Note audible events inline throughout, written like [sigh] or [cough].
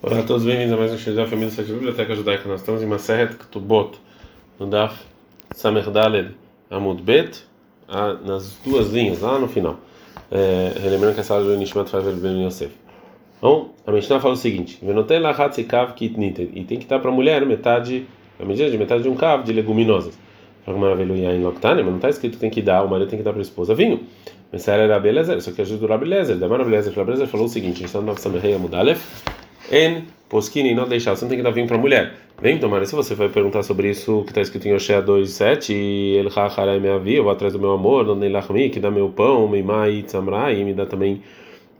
Olá a todos, bem-vindos a mais um show da família da Biblioteca Judaica. Nós estamos em Maseret Ketubot, no Daf Samer Daled Amud Bet, nas duas linhas, lá no final. É, lembrando que essa aula do Nishmat Favel Ben Yosef. Então, a Mishnah fala o seguinte: Venotel Lahat Kav Kitnitet, e tem que estar para a mulher metade, a medida de metade de um cav de leguminosas. Mas não está escrito que tem que dar, o marido tem que dar para a esposa vinho. Mas era Rabi Lezer, isso aqui é ajuda do Rabi Lezer. Da Rabi Lezer, Rabi Lezer falou o seguinte: a gente está no Samer Amud Alef. En poskini não deixar, você não tem que dar vinho para a mulher. Vem tomar, se você vai perguntar sobre isso que está escrito em Oshea 2,7, ele hacharai me avi, eu vou atrás do meu amor, não nem lachmi, que dá meu pão, meimai, tzamrai, e me dá também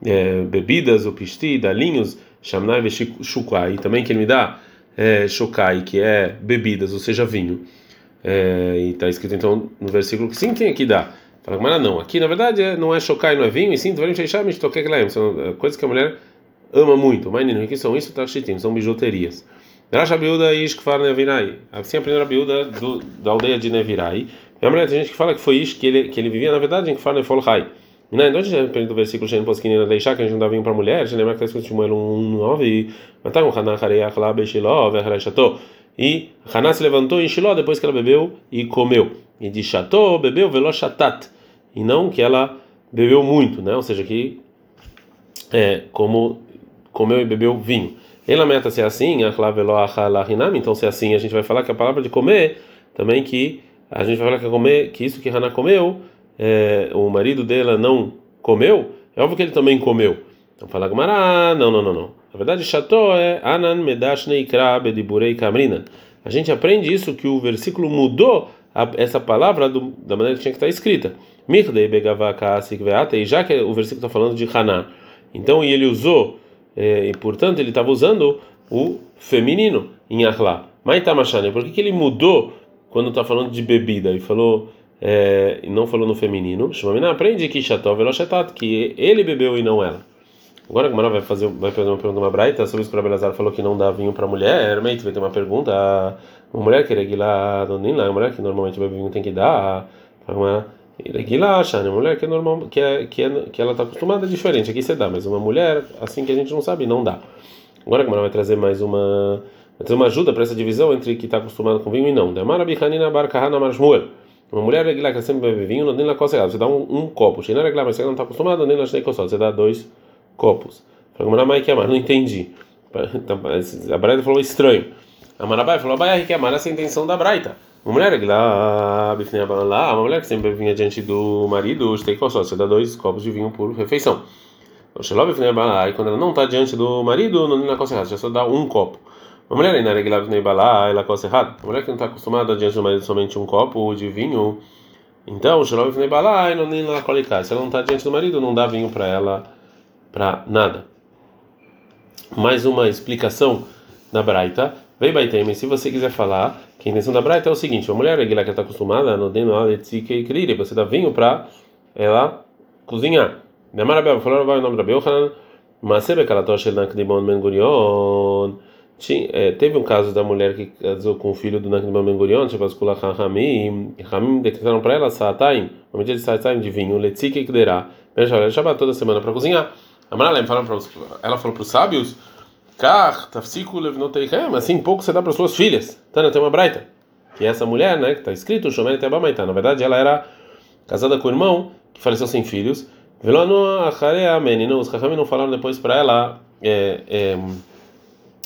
é, bebidas, o pisti, dalinhos, shamnai ve shukai, também que ele me dá é, shukai, que é bebidas, ou seja, vinho. É, e está escrito então no versículo que sim tem que dar. Fala, mas não, aqui na verdade é, não é shukai, não é vinho, e sim, são coisas que a mulher ama muito. Mas o que são isso? Tashitim, são bijuterias. Rasha Biuda e Ishkfar Nevirai. Assim a Biuda da aldeia de Nevirai. E a mulher tem gente que fala que foi isso que ele, que ele vivia, na verdade, em Kfar Nefolhai. Não, então a gente aprende do versículo Shen Posquinina deixar que a gente não dá vinho para mulher, a gente lembra que está escrito em Shmuel 1,9 mas tá com Haná Hareach lá Beshiló, Verharai Sható. E Haná se levantou em Shiló depois que ela bebeu e comeu. E de Sható bebeu Veló Shatat. E não que ela bebeu muito, né? Ou seja, que é, como comeu e bebeu vinho. Ela meta se é assim, então se é assim, a gente vai falar que a palavra de comer também que a gente vai falar que é comer, que isso que Hana comeu, é, o marido dela não comeu, é óbvio que ele também comeu. Então fala Gamara, não, não, não, não. Na verdade, cható é Anan Medash Neikra Bediburei Kamrinan. A gente aprende isso que o versículo mudou a, essa palavra do, da maneira que tinha que estar escrita. Mirdei Begavaka e já que o versículo está falando de Haná. Então ele usou e portanto ele estava usando o feminino em Ahlá. Maitamashane, por que, que ele mudou quando está falando de bebida e falou é, e não falou no feminino? Shmamina aprende que Shatov que ele bebeu e não ela. Agora a Gamara vai fazer, vai fazer uma pergunta uma braita sobre isso que o falou que não dá vinho para mulher. Meito vai ter uma pergunta. Uma mulher que reguila donina, uma mulher que normalmente bebe vinho tem que dar. Uma Reguila Shane, mulher que é normal, que é, que, é, que ela está acostumada é diferente. Aqui você dá, mas uma mulher, assim que a gente não sabe, não dá. Agora a vai trazer mais uma, vai trazer uma ajuda para essa divisão entre que está acostumado com vinho e não. Demara Bichanina Barcahana Marshmuel. Uma mulher regular que sempre bebe vinho, não tem na coisa Você dá um, um copo. Sheina regular, mas você não está acostumado, nem na Você dá dois copos. Fala, mais que não entendi. [laughs] Então, a Braita falou estranho. A Marabai falou, Abai, que amar essa é a intenção da Braita. Uma mulher lá, lá, uma mulher que sempre vinha diante do marido, você dá dois copos de vinho por refeição. E quando ela não está diante do marido, não na coisa errada, já só dá um copo. Uma mulher ainda regular ela coisa errada. Uma mulher que não está acostumada diante do marido somente um copo de vinho, então, se ela não está diante do marido, não dá vinho para ela para nada. Mais uma explicação da Braita. Vem, Baitem, se você quiser falar que a intenção da Braita é o seguinte: uma mulher que está acostumada no deno e você dá vinho para ela cozinhar. Demara Bel falou vai o nome da Belhanan, mas sabe que ela tocha na Kdimon Ben Gurion. Teve um caso da mulher que casou com o filho do Nakdimon Ben Gurion, tipo Hamim, Hamim decretaram para ela Saataim, uma medida de Saataim de vinho, Letzike Kderá. Ela chama toda semana para cozinhar. A Mara ela falou para os sábios Levnoteihem, assim pouco você dá para suas filhas. Tana tem uma braita, que é essa mulher, né, que está escrito, Tebamaita. Na verdade, ela era casada com o irmão, que faleceu sem filhos. Os Chachamim não falaram depois para ela é, é,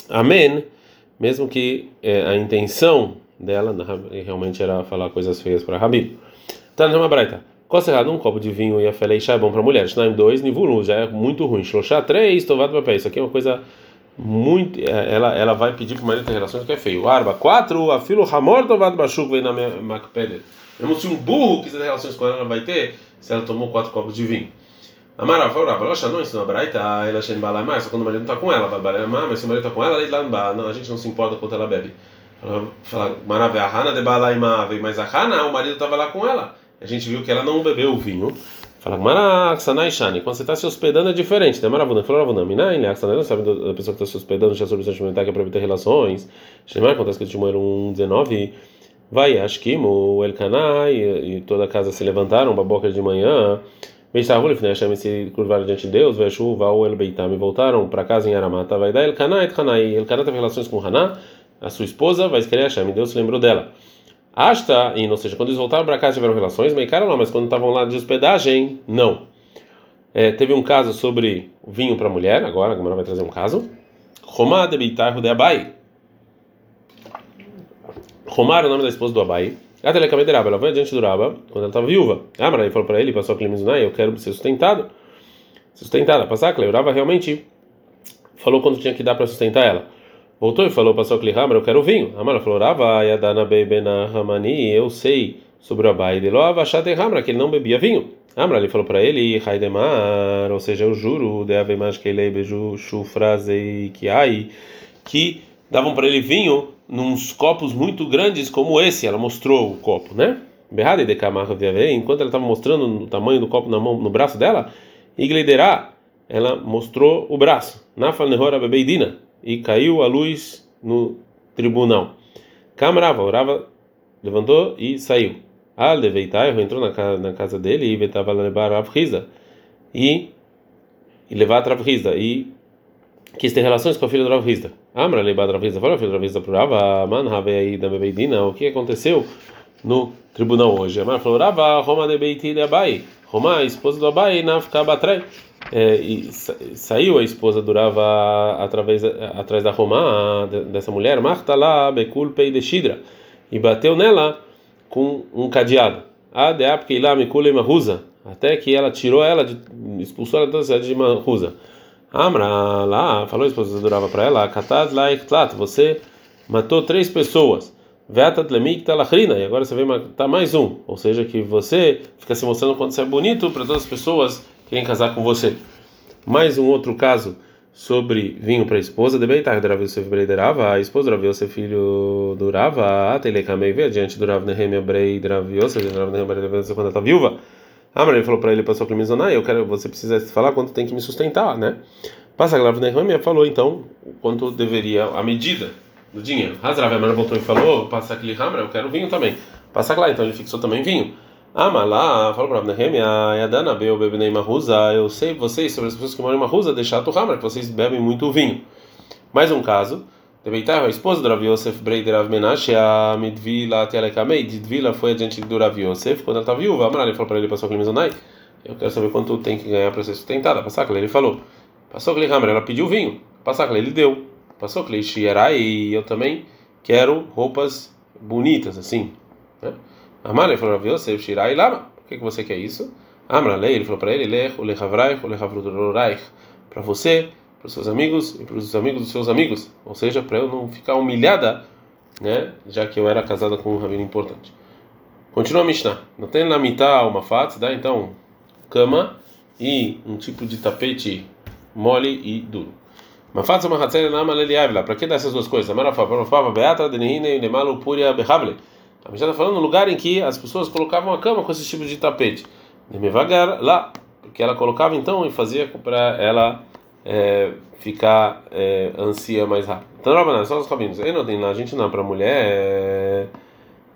amém, mesmo que é, a intenção dela realmente era falar coisas feias para Rabi. Tana tem uma braita. Costa errado, um copo de vinho e a feleixa é bom para mulher. Shnaim 2, nivulu, já é muito ruim. Shloshá 3, tovado papel. Isso aqui é uma coisa muito é, ela ela vai pedir para o marido ter relações que é feio. Arba, quatro, a filo Hamor Tovad Bashuk vem na Macpeder. Mesmo se um burro quiser ter relações com ela, ela vai ter se ela tomou quatro copos de vinho. Amara, Rava, Rocha não ensina Braita, ela Shen Balamar, só quando o marido não está com ela, Balamar, mas se o marido está com ela, lá não, a gente não se importa quanto ela bebe. Fala, Maravé, a Hana de Balaimá, mas a Hana, o marido estava lá com ela. A gente viu que ela não bebeu o vinho. Fala, Maraxanai Shani, quando você está se hospedando é diferente. Tem Maravuna, falou Ravuna, Minai, né? Não sabe da pessoa que está se hospedando já sobre o sentimental que é para ter relações. Shemar, acontece que o Timoer 1,19. Vai, Ashkimo, Elkanai, e toda a casa se levantaram, baboca de manhã. Beistavu Lifnei Hashem se curvaram diante de Deus, Veshu, Val, El Beitam, e voltaram para casa em Aramata, vai dar El Cana et Hanai. El Cana teve relações com Haná, a sua esposa, vai escrever Hashem, Deus se lembrou dela. Asta, ou seja, quando eles voltaram para casa tiveram relações, Meikara não, mas quando estavam lá de hospedagem, não. É, teve um caso sobre vinho para mulher, agora a Gamara vai trazer um caso. Romá de Beitar de Abai. Romar é o nome da esposa do Abai. A ela vai adiante do Raba quando ela estava viúva. Ah, aí falou para ele, passou aquele Mizunai, eu quero ser sustentado. Sustentada, passar, Raba realmente falou quanto tinha que dar para sustentar ela. Voltou e falou, passou aquele Hamar, eu quero vinho. Amara falou, Rava, Yadana Bebena Ramani, eu sei sobre o Abai de Loava, Shate Hamra, que ele não bebia vinho. Amra, ele falou para ele, Haidemar, ou seja, eu juro, de Avemash que ele beiju Shufrazei Kiai, que davam para ele vinho nos copos muito grandes como esse. Ela mostrou o copo, né? Berrada de Camargo enquanto ela estava mostrando o tamanho do copo na mão, no braço dela, Igleiderá, ela mostrou o braço. Nafal Nehora Bebeidina, e caiu a luz no tribunal. Camarava, orava, levantou e saiu. Ah, Leveitai entrou na casa, na casa dele e vetava levar a Avriza e, e levar a Avriza e quis ter relações com a filha do Rav. Amra leibad Rav Hizda, falou a filha do Rav para Rava, man aí da bebeidina, o que aconteceu no tribunal hoje? Amra falou, Rava, Roma de beiti de Abai, Roma, esposa do Abai, nafkaba atrás. É, e saiu a esposa do Rava através atrás da Roma dessa mulher, Marta lá, Bekul pei de Shidra, e bateu nela com um cadeado. A de Apkeila Mikule Mahuza, até que ela tirou ela, de, expulsou ela da cidade de Mahuza. Amra lá, falou a esposa durava para ela, Katad Laiktlat, você matou três pessoas. Vetat e agora você vem matar mais um. Ou seja, que você fica se mostrando quanto você é bonito para todas as pessoas que querem casar com você. Mais um outro caso sobre vinho para a esposa de Beitar de Rav Yosef Breiderava, a esposa do Rav Yosef, filho do Rava, Atelekamei, veio adiante do Rav Nehemia Brei de Rav Yosef, Rav Nehemia Brei quando ela está viúva. Amar ele falou para ele, passou para eu quero, você precisa falar quanto tem que me sustentar, né? Passa a Rav Nehemia falou então quanto deveria, a medida do dinheiro. Hazrav Amar voltou e falou, passa aquele Hamra, eu quero vinho também. Passa lá, então ele fixou também vinho. Ah, mas lá, falou para Nehemia, Yadana Beu Bebnei Mahuza, eu sei vocês, sobre as pessoas que moram em Mahuza, deixar o Hamra, que vocês bebem muito vinho. Mais um caso, Debeitar, a esposa do Rav Yosef Breider Rav Menashe, a Midvila Telekamei, Midvila foi adiante do Rav Yosef, quando ela estava viúva, Amar, ele falou para ele, passou com Mizonai, eu quero saber quanto tem que ganhar para ser sustentada. Passar ele falou, passou que Hamra, ela pediu vinho, passar ele deu, passou que Shierai, e eu também quero roupas bonitas, assim, né? Amar, ele falou, Yosef, Shirai, Lama, por que, que você quer isso? Amra, lei, ele falou para ele, Lech, Lechavraich, Lechavrudoraich, para você, para os seus amigos e para os amigos dos seus amigos, ou seja, para eu não ficar humilhada, né, já que eu era casada com um rabino importante. Continua a Mishnah. Não tem na mitad uma fato, dá então cama e um tipo de tapete mole e duro. Mafatza mahatzele nama leliavla. Para que dessas duas coisas? Amarafa, parofava, beata, denihine, nemalo, puria, behavle. A gente está falando no lugar em que as pessoas colocavam a cama com esse tipo de tapete. Demevagar lá, porque ela colocava então e fazia para ela é, ficar é, ansia mais rápido. Então, não, só os caminhos. Eu não tenho a gente não, para mulher, é,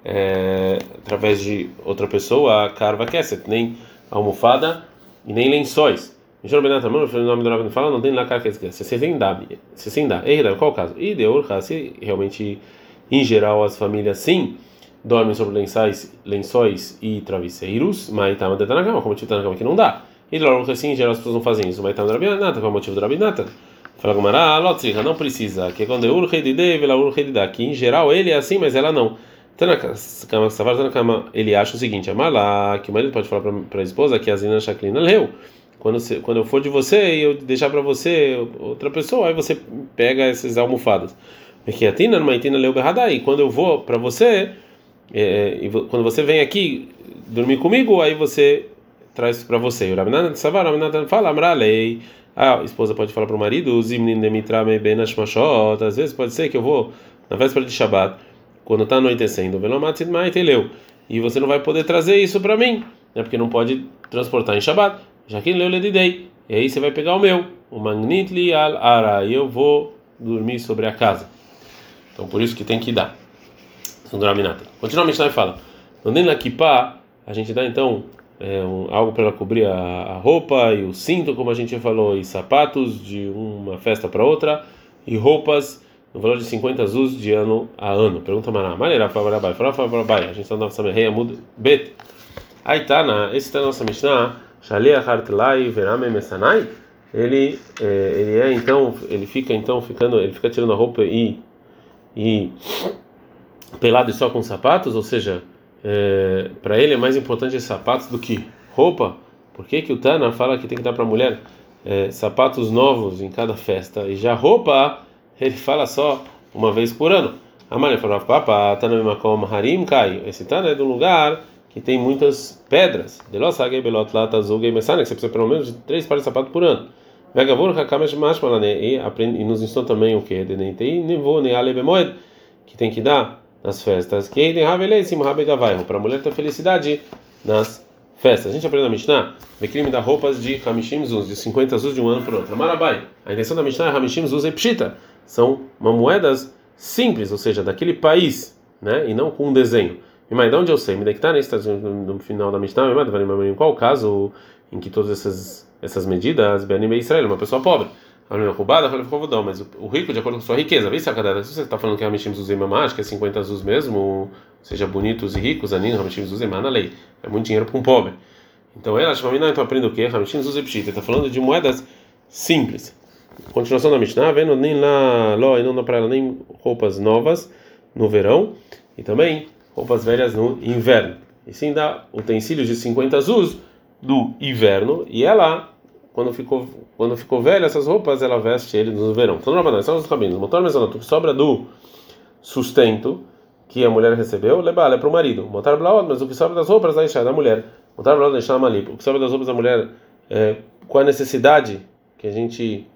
é, através de outra pessoa, a carva kesset, nem almofada e nem lençóis. Michel Benata, o nome do Rabino fala, não tem lá carva kesset, se sem dá, se sem dá. Qual o caso? E deu, se realmente, em geral, as famílias sim dormem sobre lençóis, lençóis e travesseiros, mas tá na cama, como tipo tá na cama que não dá. E logo assim, em geral as pessoas não fazem isso, mas tá no Rabinata, qual é o motivo do Rabinata? Fala com Mará, Lotzriha, não precisa, que é quando é Urhei de Dei, ela Urhei de Da, que em geral ele é assim, mas ela não. Tá na cama, Savar tá cama, ele acha o seguinte, Amalá, que o marido pode falar para a esposa que a Zina Shaklina leu. Quando, você, quando eu for de você e eu deixar para você outra pessoa, aí você pega essas almofadas. Porque a Tina, numa Tina leu Berradai, quando eu vou para você, é, e quando você vem aqui dormir comigo, aí você traz para você. O Rabinatan Savar, Rabinatan fala, Amralei. A esposa pode falar para o marido. Às vezes pode ser que eu vou na véspera de Shabbat, quando está anoitecendo. E você não vai poder trazer isso para mim, né? Porque não pode transportar em Shabbat. Já que leu ledidei. E aí você vai pegar o meu, o magnitli al ara, e eu vou dormir sobre a casa. Então por isso que tem que dar. Continua a Mishnah e fala: Andando na a gente dá então é, um, algo para ela cobrir a, a, roupa e o cinto, como a gente falou, e sapatos de uma festa para outra, e roupas no valor de 50 azus de ano a ano. Pergunta Mará, maneira, Favorabai, Favorabai, a gente está na nossa Merreia Mud Bet. Aí tá, esse está na nossa Mishnah, Shaliach Hartlai Verame Mesanai, ele, é, ele é então, ele fica então ficando, ele fica tirando a roupa e, e pelado e só com sapatos, ou seja, é, para ele é mais importante sapatos do que roupa. Por que, que o Tana fala que tem que dar para a mulher é, sapatos novos em cada festa e já roupa ele fala só uma vez por ano? A Maria falou: Papa, Tana Mimakom Harim Kai. Esse Tana é de um lugar que tem muitas pedras. De lo sague belot lata zuge mesane, que você precisa pelo menos de três pares de sapato por ano. Vegavor hakamesh mashmalane e nos ensinou também o que? De neitei nevo ne ale bemoed que tem que dar nas festas. Que para a mulher ter felicidade nas festas. A gente aprende na Mishnah, crime da roupas de Hamishim Zuz, de 50 Zuz de um ano para outro. Marabai. A intenção da Mishnah é Hamishim Zuz e Pshita. São uma moedas simples, ou seja, daquele país, né? E não com um desenho. E mas de onde eu sei? Me está no final da Mishnah, em qual caso em que todas essas essas medidas, Benim Israel, uma pessoa pobre. Mas o rico, de acordo com sua riqueza, vê se você está falando que Hamishim Zuzim Mamash, que é 50 azul mesmo, seja bonitos e ricos, Anin, Hamishim Zuzim na lei. É muito dinheiro para um pobre. Então ela, Shmamina, então aprende o quê? Hamishim Zuzim Pshita. Está falando de moedas simples. Continuação da Mishnah, vendo nem lá, ló, e não dá para ela nem roupas novas no verão e também roupas velhas no inverno. E sim dá utensílios de 50 azus do inverno e ela quando ficou quando ficou velha essas roupas ela veste ele no verão. Então não são os rabinos. Motor mesonato que sobra do sustento que a mulher recebeu, leva é para o marido. Motor blaod, mas o que sobra das roupas da da mulher. Motor blaod deixar malip. O que sobra das roupas da mulher é, qual a necessidade que a gente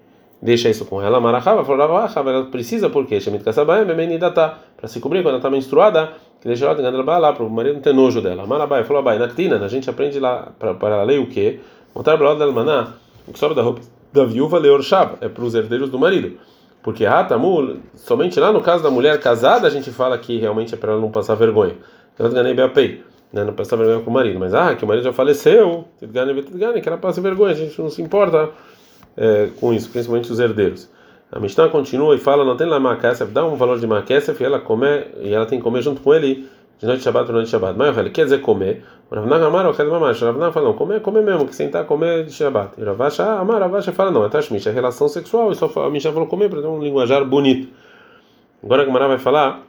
deixa isso com ela. Marachava falou ela precisa porque chamit kasabaem tá para se cobrir quando ela está menstruada que deixa ela ganhando lá para o marido não ter nojo dela. Marabai falou abai na a gente aprende lá para a lei o quê? Blá da maná, o que sobra da roupa da viúva leor shab é para os herdeiros do marido. Porque Hatamu, somente lá no caso da mulher casada, a gente fala que realmente é para ela não passar vergonha. Ela ganhei bem né, não passar vergonha com o marido. Mas ah, que o marido já faleceu, que ela passe vergonha, a gente não se importa é, com isso, principalmente os herdeiros. A Mishnah continua e fala: não tem lá Makesef, dá um valor de Makesef e ela come, e ela tem que comer junto com ele de noite de Shabbat para noite de Shabbat. Mas ele quer dizer comer. Rav Amar, o Rav Amar, Rav Nag fala: não, comer, comer mesmo, que sentar comer de Shabbat. E Rav Asha, Amar, Rav Asha fala: não, é Tashmish, é relação sexual. E só a Mishnah falou comer para ter um linguajar bonito. Agora a Gemara vai falar,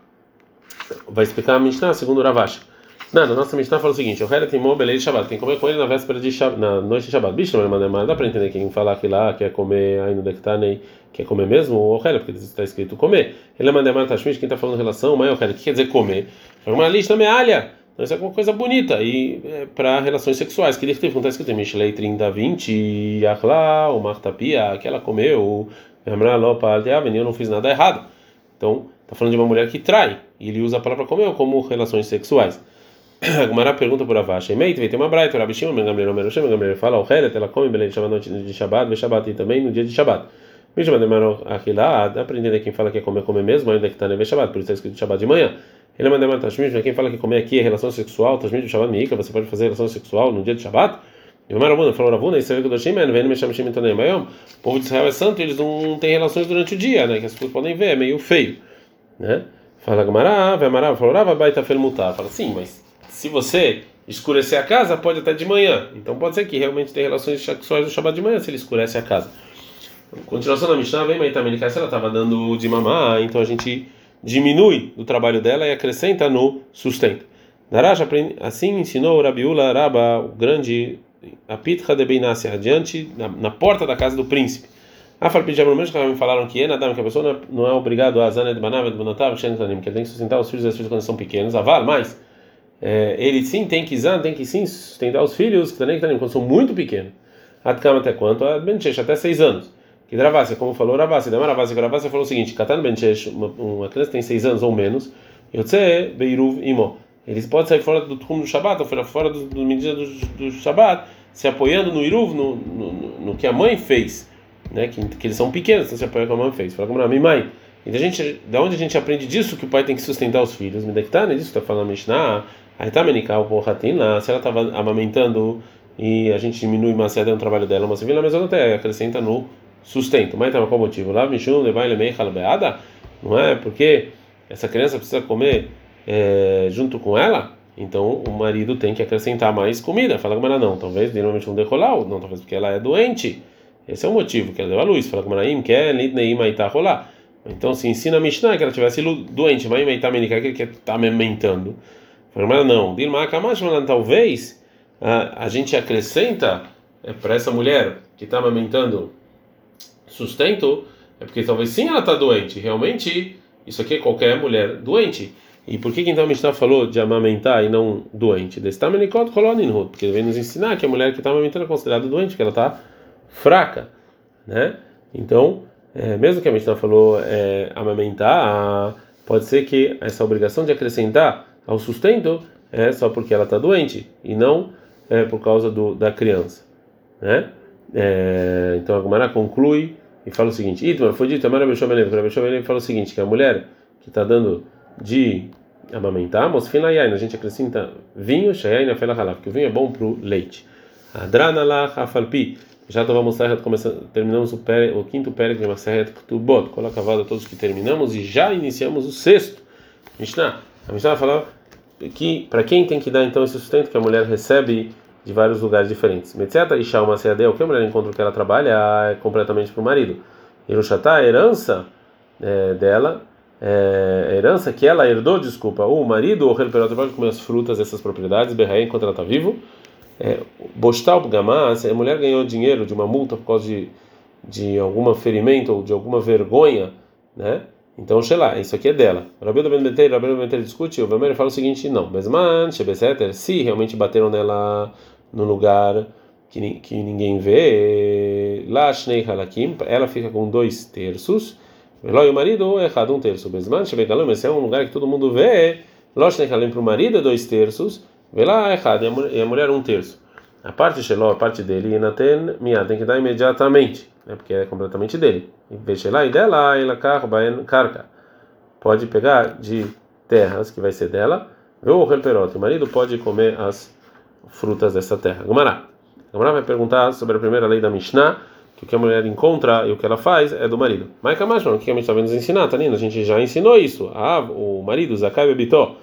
vai explicar a Mishnah segundo o Rav Asha. Não, na nossa Mishnah fala o seguinte: o Hera tem beleza de Shabbat, tem que comer com ele na véspera de Shabbat, na noite de Shabbat. Bicho, mas dá para entender quem fala que lá quer comer aí no Dektanei, quer comer mesmo, o Hera, porque está escrito comer. Ele é Mandemar Tashmish, quem está falando relação, mas o Hera, o que quer dizer comer? Uma lista também alha. Então isso é alguma coisa bonita e é, para relações sexuais. Que teve acontece que tem Mishlei 30, 20, Yachla, o Martapia, que ela comeu, Amra Lopa, eu não fiz nada errado. Então, está falando de uma mulher que trai, e ele usa a palavra comer como relações sexuais. [coughs] A Gumara pergunta por Avash, Emeit, tem uma braita, Rabi Shimon, Ben Gamliel, Ben Shem, Gamliel fala, o Heret, ela come Belém Shabbat noite de Shabbat, Be Shabbat e também no dia de Shabbat. Mesmo demorou aquilo aprendendo quem fala que é comer, comer mesmo, ainda que está no Shabbat, por isso é escrito Shabbat de manhã. Ele manda mais Tashmid, quem fala que comer aqui é relação sexual, Tashmid de Shabbat Meika, você pode fazer relação sexual no dia de Shabbat? E o Marabuna falou, Ravuna, isso é o Doshim, vem me chama Shimon O povo de Israel é santo, eles não têm relações durante o dia, né? Que as pessoas podem ver, é meio feio, né? Fala Gamará, vai Mará, falou, Rava, baita fel mutar. Fala, sim, mas se você escurecer a casa, pode até de manhã. Então pode ser que realmente tenha relações sexuais no Shabbat de manhã, se ele escurece a casa. Continuação da Mishnah, vem Maitamini se ela estava dando de mamar, então a gente diminui do trabalho dela e acrescenta no sustento. Narash assim ensinou o Rabiula Raba, o grande Apitha de Beinassi, adiante, na, na, porta da casa do príncipe. Afal Pijamur mesmo que me falaram que é nada, que a pessoa não é obrigado a Zanet Banavet Bonotav que ele tem que sustentar os filhos e as filhas quando são pequenos. Aval, mas é, ele sim tem que zan, tem que sim sustentar os filhos que também quando são muito pequenos. Atkama até quanto? Até seis anos. Que Dravassi, como falou Ravassi, da Maravassi, Ravassi falou o seguinte: Katan Benchesh, uma criança tem seis anos ou menos, Yotze Beiruv Imo. Eles podem sair fora do trum do Shabat, ou fora do, do medida do, do Shabat, se apoiando no Iruv, no, no, no, que a mãe fez, né? Que, que eles são pequenos, então se apoiam com a mãe fez. Fala como a minha mãe. E da gente, da onde a gente aprende disso que o pai tem que sustentar os filhos? Me dectar, né? Disso está falando Mishnah, Aí tá menical porratina, se ela estava amamentando e a gente diminui uma é um trabalho dela, mas vira mesmo até acrescenta no sustento. Mas então qual motivo? Lá Mishum levar meio halbeada, não é? Porque essa criança precisa comer é, junto com ela, então o marido tem que acrescentar mais comida. Fala como ela não, talvez normalmente um decolau, não, talvez porque ela é doente. Esse é o motivo que ela deu a luz. Fala como ela quer litneim tá rolar. Então se ensina a Mishnah que ela tivesse doente, mas tá que ele estar amamentando. Ela não. Dilma Kamash, talvez a, a gente acrescenta é, para essa mulher que está amamentando sustento, é porque talvez sim ela está doente. Realmente, isso aqui é qualquer mulher doente. E por que, que então a Mishnah falou de amamentar e não doente? Porque ele vem nos ensinar que a mulher que está amamentando é considerada doente, porque ela está fraca. Né? Então, é, mesmo que a Mishnah falou é, amamentar, pode ser que essa obrigação de acrescentar ao sustento é só porque ela está doente e não é, por causa do, da criança. Né? É, então a Gumara conclui e fala o seguinte: Itmar, foi dito, Amara Bechomelev, Bechomelev fala o seguinte: que a mulher que está dando de amamentar, Mosfina Yain, a gente acrescenta vinho, Shayain, Afela Halaf, que o vinho é bom para o leite. Adrana lá, Hafalpi. Já estávamos terminamos o, pere, o quinto pérez de Maseret Ktubot, coloca todos que terminamos e já iniciamos o sexto. Mishnah, a Mishnah fala que para quem tem que dar então esse sustento que a mulher recebe de vários lugares diferentes. Metzeta e Shauma Seadel, o que a mulher encontra que ela trabalha é completamente para o marido. Irushatá, a herança é, dela, é, a herança que ela herdou, desculpa, o marido ou o perota pode comer as frutas dessas propriedades, berraí enquanto ela está vivo. É, Bostal Gamá, se a mulher ganhou dinheiro de uma multa por causa de, de algum ferimento ou de alguma vergonha, né? Então, lá, isso aqui é dela. Rabi Ben Beter, Rabi Ben Beter discute, o Vemer fala o seguinte: não, Besman, Shebeseter, se realmente bateram nela no lugar que, que ninguém vê, lá Shnei Halakim, ela fica com dois terços, Eloi o marido é errado um terço. Besman, Shebegalam, esse é um lugar que todo mundo vê, Lá Shnei Halim para o marido é dois terços, vê lá é errado, e a mulher um terço. A parte Sheló, a parte dele, Inaten, Mia, tem que dar imediatamente né, porque é completamente dele. lá e dela, ela carca. Pode pegar de terras que vai ser dela, ou o marido pode comer as frutas dessa terra. Gumará. Gumará vai perguntar sobre a primeira lei da Mishnah, que o que a mulher encontra e o que ela faz é do marido. Mas Kamash, o que a gente está vendo nos ensinar, lindo? A gente já ensinou isso. Ah, o marido, Zakai Bebitó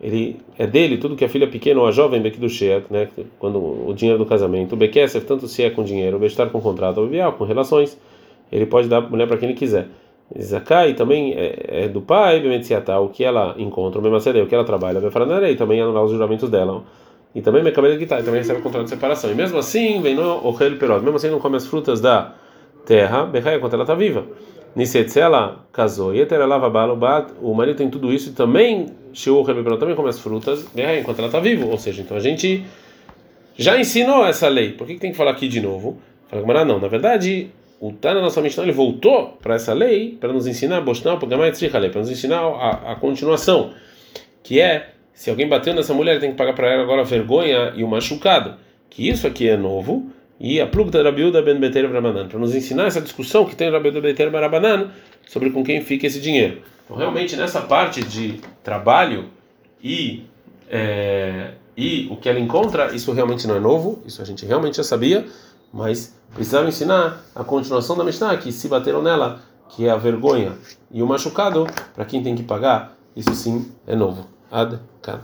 ele é dele tudo que a filha pequena ou a jovem Bekidushet, né, quando o dinheiro do casamento, Bekesef, tanto se é com dinheiro, Bestar com contrato, ou Bial, com relações, ele pode dar mulher para quem ele quiser. Zakai também é, é do pai, Bemetziatá, o que ela encontra, o Memacedeu, o que ela trabalha, Befaranarei, também anular os juramentos dela. E também Mekabel de também recebe o contrato de separação. E mesmo assim, vem no Ohel Perot, mesmo assim não come as frutas da terra, Bechai, enquanto ela está viva. Niset, se ela casou, e o marido tem tudo isso e também Shiur também come as frutas enquanto ela está viva. Ou seja, então a gente já ensinou essa lei. Por que, que tem que falar aqui de novo? Fala como não. Na verdade, o Tana nossa Mishnah ele voltou para essa lei para nos ensinar para nos ensinar a, a continuação, que é se alguém bateu nessa mulher tem que pagar para ela agora a vergonha e o machucado. Que isso aqui é novo e a plugta Rabiuda ben Beter Barabanan, para nos ensinar essa discussão que tem Rabiuda Beter Barabanan sobre com quem fica esse dinheiro. Então, realmente, nessa parte de trabalho e, é, e o que ela encontra, isso realmente não é novo, isso a gente realmente já sabia, mas precisava ensinar a continuação da Mishnah, que se bateram nela, que é a vergonha e o machucado, para quem tem que pagar, isso sim é novo. Ad -kan.